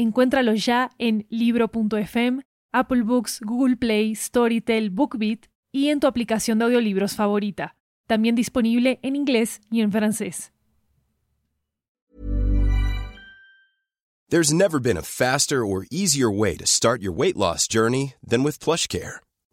Encuéntralo ya en libro.fm, Apple Books, Google Play, Storytel, BookBeat y en tu aplicación de audiolibros favorita. También disponible en inglés y en francés. There's never been a faster or easier way to start your weight loss journey than with PlushCare.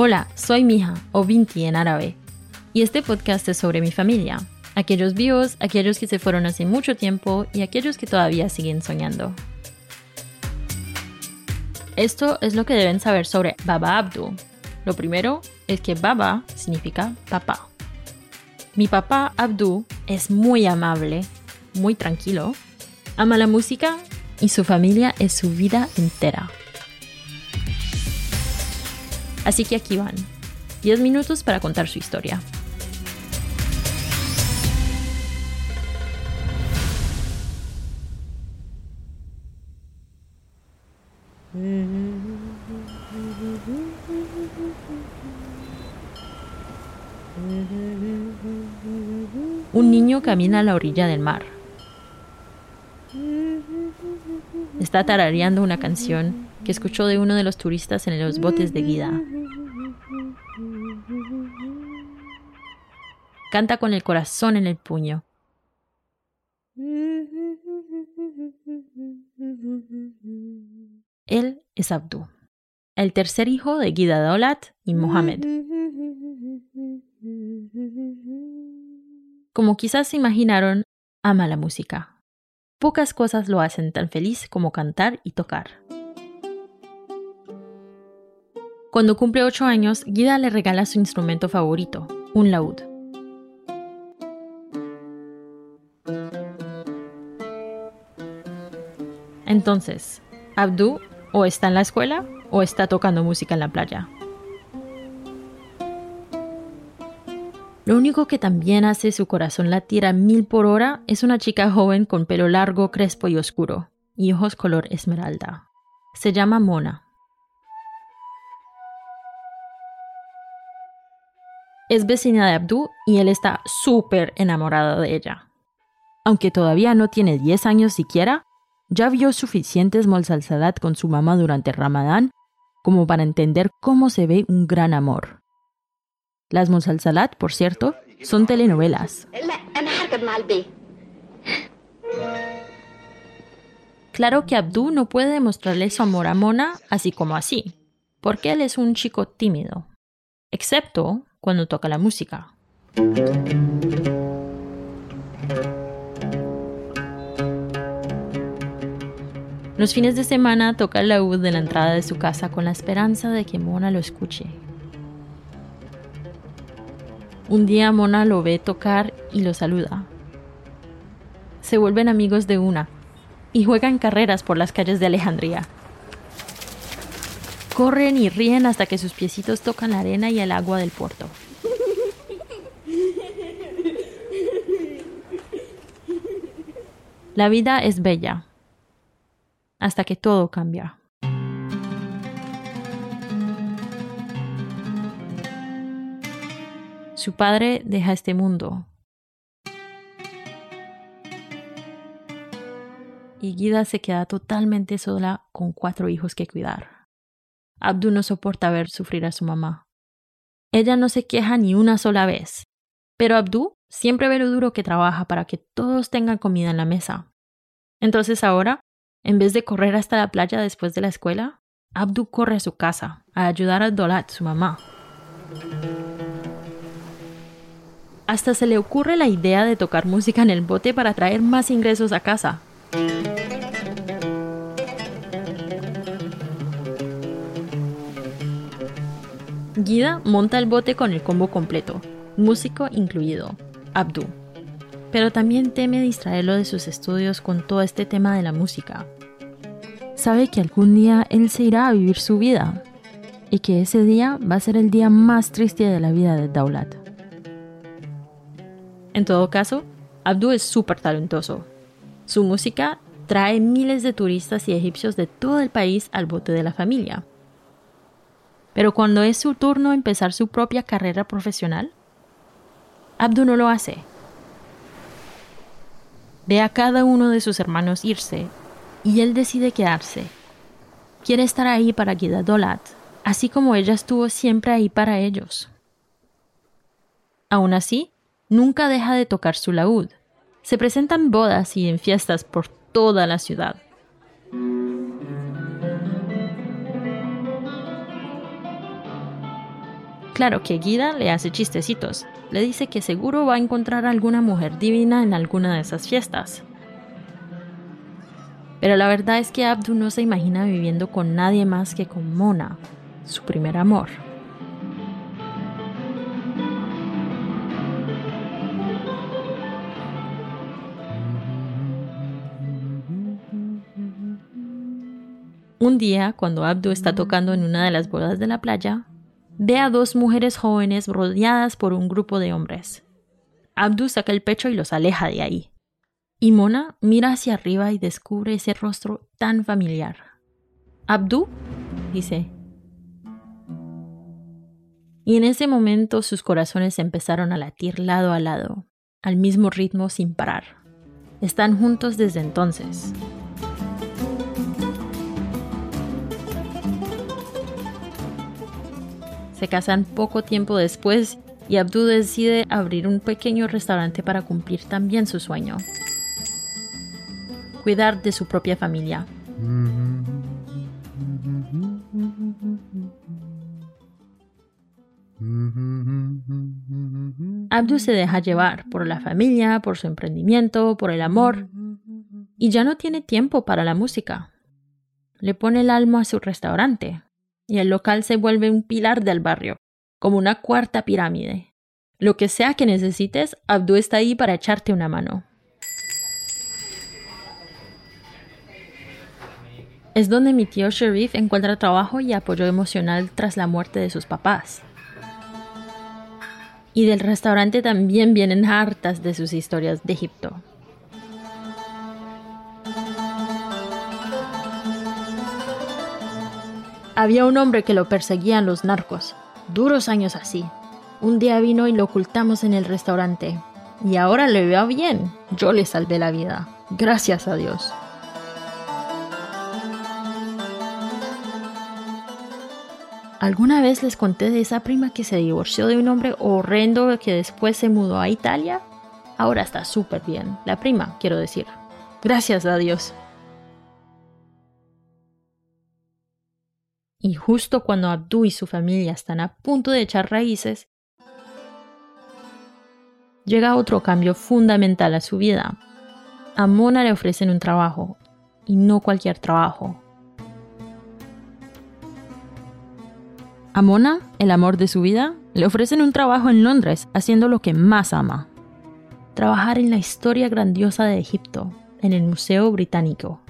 Hola, soy Mija, o Binti en árabe, y este podcast es sobre mi familia, aquellos vivos, aquellos que se fueron hace mucho tiempo y aquellos que todavía siguen soñando. Esto es lo que deben saber sobre Baba Abdu. Lo primero es que Baba significa papá. Mi papá Abdu es muy amable, muy tranquilo, ama la música y su familia es su vida entera. Así que aquí van, 10 minutos para contar su historia. Un niño camina a la orilla del mar. Está tarareando una canción que escuchó de uno de los turistas en los botes de guida. Canta con el corazón en el puño. Él es Abdu, el tercer hijo de Guida Daulat y Mohammed. Como quizás se imaginaron, ama la música. Pocas cosas lo hacen tan feliz como cantar y tocar. Cuando cumple 8 años, Guida le regala su instrumento favorito, un laúd. Entonces, Abdu o está en la escuela o está tocando música en la playa. Lo único que también hace su corazón latir a mil por hora es una chica joven con pelo largo, crespo y oscuro, y ojos color esmeralda. Se llama Mona. Es vecina de Abdu y él está súper enamorado de ella. Aunque todavía no tiene 10 años siquiera, ya vio suficientes molsalsalat con su mamá durante Ramadán como para entender cómo se ve un gran amor. Las molsalsalat, por cierto, son telenovelas. Claro que Abdu no puede demostrarle su amor a Mona así como así, porque él es un chico tímido, excepto cuando toca la música. Los fines de semana toca el laúd de la entrada de su casa con la esperanza de que Mona lo escuche. Un día Mona lo ve tocar y lo saluda. Se vuelven amigos de una y juegan carreras por las calles de Alejandría. Corren y ríen hasta que sus piecitos tocan la arena y el agua del puerto. La vida es bella, hasta que todo cambia. Su padre deja este mundo. Y Guida se queda totalmente sola con cuatro hijos que cuidar. Abdu no soporta ver sufrir a su mamá. Ella no se queja ni una sola vez, pero Abdu siempre ve lo duro que trabaja para que todos tengan comida en la mesa. Entonces ahora, en vez de correr hasta la playa después de la escuela, Abdu corre a su casa a ayudar a Dolat, su mamá. Hasta se le ocurre la idea de tocar música en el bote para traer más ingresos a casa. Guida monta el bote con el combo completo, músico incluido, Abdu. Pero también teme distraerlo de sus estudios con todo este tema de la música. Sabe que algún día él se irá a vivir su vida y que ese día va a ser el día más triste de la vida de Daulat. En todo caso, Abdu es súper talentoso. Su música trae miles de turistas y egipcios de todo el país al bote de la familia. Pero cuando es su turno empezar su propia carrera profesional, Abdu no lo hace. Ve a cada uno de sus hermanos irse y él decide quedarse. Quiere estar ahí para Gida Dolat, así como ella estuvo siempre ahí para ellos. Aún así, nunca deja de tocar su laúd. Se presentan bodas y en fiestas por toda la ciudad. Claro que Guida le hace chistecitos. Le dice que seguro va a encontrar alguna mujer divina en alguna de esas fiestas. Pero la verdad es que Abdu no se imagina viviendo con nadie más que con Mona, su primer amor. Un día, cuando Abdu está tocando en una de las bodas de la playa, ve a dos mujeres jóvenes rodeadas por un grupo de hombres. Abdu saca el pecho y los aleja de ahí. Y Mona mira hacia arriba y descubre ese rostro tan familiar. Abdu, dice. Y en ese momento sus corazones empezaron a latir lado a lado, al mismo ritmo sin parar. Están juntos desde entonces. Se casan poco tiempo después y Abdu decide abrir un pequeño restaurante para cumplir también su sueño. Cuidar de su propia familia. Abdu se deja llevar por la familia, por su emprendimiento, por el amor, y ya no tiene tiempo para la música. Le pone el alma a su restaurante, y el local se vuelve un pilar del barrio, como una cuarta pirámide. Lo que sea que necesites, Abdu está ahí para echarte una mano. Es donde mi tío Sharif encuentra trabajo y apoyo emocional tras la muerte de sus papás. Y del restaurante también vienen hartas de sus historias de Egipto. Había un hombre que lo perseguían los narcos. Duros años así. Un día vino y lo ocultamos en el restaurante. Y ahora le veo bien. Yo le salvé la vida. Gracias a Dios. ¿Alguna vez les conté de esa prima que se divorció de un hombre horrendo que después se mudó a Italia? Ahora está súper bien. La prima, quiero decir. Gracias a Dios. Y justo cuando Abdu y su familia están a punto de echar raíces, llega otro cambio fundamental a su vida. A Mona le ofrecen un trabajo, y no cualquier trabajo. A Mona, el amor de su vida, le ofrecen un trabajo en Londres haciendo lo que más ama. Trabajar en la historia grandiosa de Egipto, en el Museo Británico.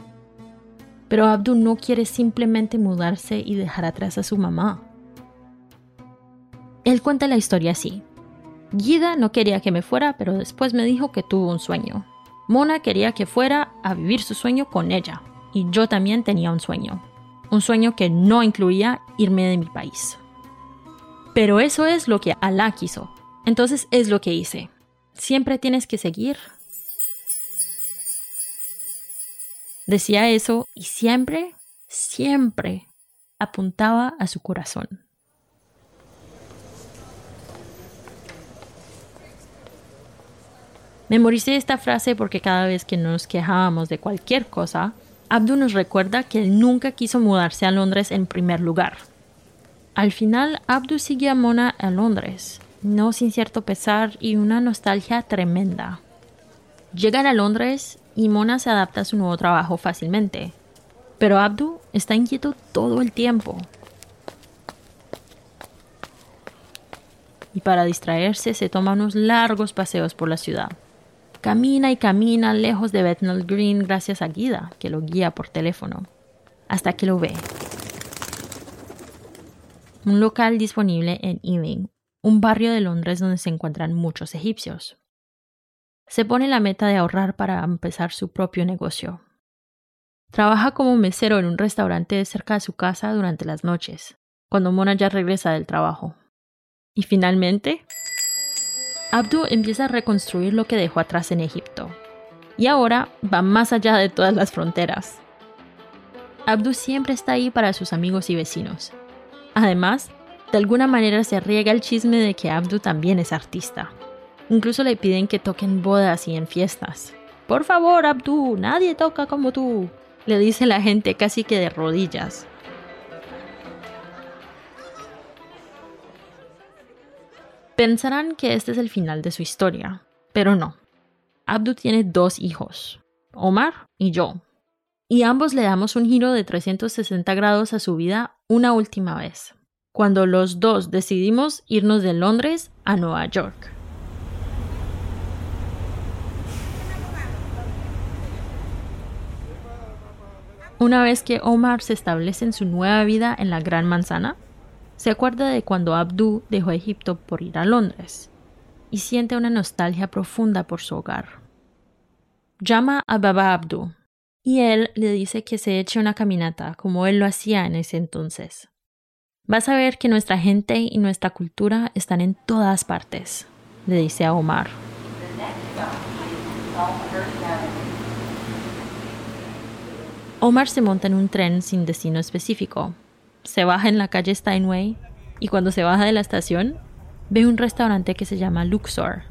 Pero Abdu no quiere simplemente mudarse y dejar atrás a su mamá. Él cuenta la historia así. Guida no quería que me fuera, pero después me dijo que tuvo un sueño. Mona quería que fuera a vivir su sueño con ella, y yo también tenía un sueño. Un sueño que no incluía irme de mi país. Pero eso es lo que Alá quiso. Entonces es lo que hice. Siempre tienes que seguir Decía eso y siempre, siempre apuntaba a su corazón. Memoricé esta frase porque cada vez que nos quejábamos de cualquier cosa, Abdu nos recuerda que él nunca quiso mudarse a Londres en primer lugar. Al final, Abdu sigue a Mona a Londres, no sin cierto pesar y una nostalgia tremenda. Llegan a Londres y Mona se adapta a su nuevo trabajo fácilmente. Pero Abdu está inquieto todo el tiempo. Y para distraerse se toma unos largos paseos por la ciudad. Camina y camina lejos de Bethnal Green gracias a Guida, que lo guía por teléfono, hasta que lo ve. Un local disponible en Ealing, un barrio de Londres donde se encuentran muchos egipcios. Se pone la meta de ahorrar para empezar su propio negocio. Trabaja como mesero en un restaurante cerca de su casa durante las noches, cuando Mona ya regresa del trabajo. Y finalmente, Abdu empieza a reconstruir lo que dejó atrás en Egipto. Y ahora va más allá de todas las fronteras. Abdu siempre está ahí para sus amigos y vecinos. Además, de alguna manera se riega el chisme de que Abdu también es artista. Incluso le piden que toquen bodas y en fiestas. Por favor, Abdu, nadie toca como tú, le dice la gente casi que de rodillas. Pensarán que este es el final de su historia, pero no. Abdu tiene dos hijos, Omar y yo, y ambos le damos un giro de 360 grados a su vida una última vez, cuando los dos decidimos irnos de Londres a Nueva York. Una vez que Omar se establece en su nueva vida en la Gran Manzana, se acuerda de cuando Abdu dejó Egipto por ir a Londres y siente una nostalgia profunda por su hogar. Llama a Baba Abdu y él le dice que se eche una caminata como él lo hacía en ese entonces. Vas a ver que nuestra gente y nuestra cultura están en todas partes, le dice a Omar. Omar se monta en un tren sin destino específico, se baja en la calle Steinway y cuando se baja de la estación ve un restaurante que se llama Luxor.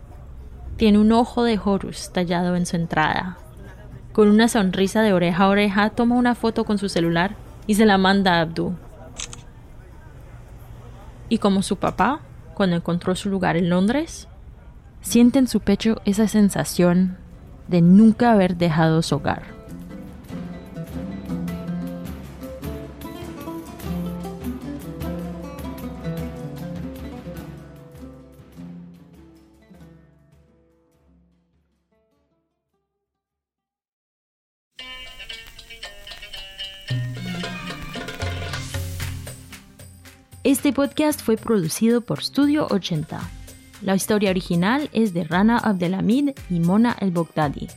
Tiene un ojo de Horus tallado en su entrada. Con una sonrisa de oreja a oreja toma una foto con su celular y se la manda a Abdu. Y como su papá, cuando encontró su lugar en Londres, siente en su pecho esa sensación de nunca haber dejado su hogar. Podcast fue producido por Studio 80. La historia original es de Rana Abdelhamid y Mona El Bogdadi.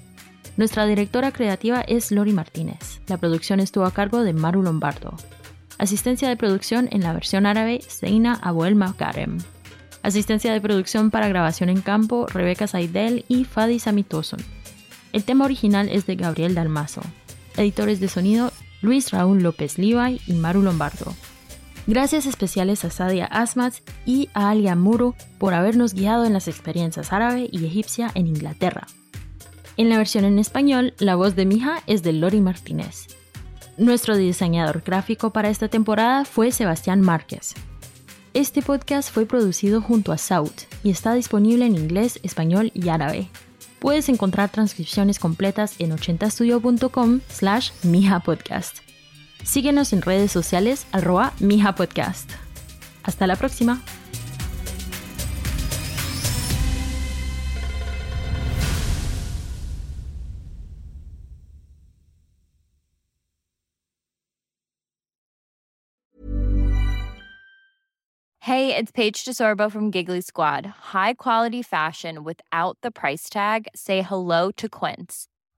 Nuestra directora creativa es Lori Martínez. La producción estuvo a cargo de Maru Lombardo. Asistencia de producción en la versión árabe, Seina Abuel Makarem. Asistencia de producción para grabación en campo, Rebeca Saidel y Fadi Samitoson. El tema original es de Gabriel Dalmazo. Editores de sonido, Luis Raúl López Levi y Maru Lombardo. Gracias especiales a Sadia Asmat y a Alia Muro por habernos guiado en las experiencias árabe y egipcia en Inglaterra. En la versión en español, la voz de Mija es de Lori Martínez. Nuestro diseñador gráfico para esta temporada fue Sebastián Márquez. Este podcast fue producido junto a Saut y está disponible en inglés, español y árabe. Puedes encontrar transcripciones completas en 80studio.com slash Podcast. Síguenos en redes sociales arroba Mija Podcast. Hasta la próxima. Hey, it's Paige DeSorbo from Giggly Squad. High quality fashion without the price tag. Say hello to Quince.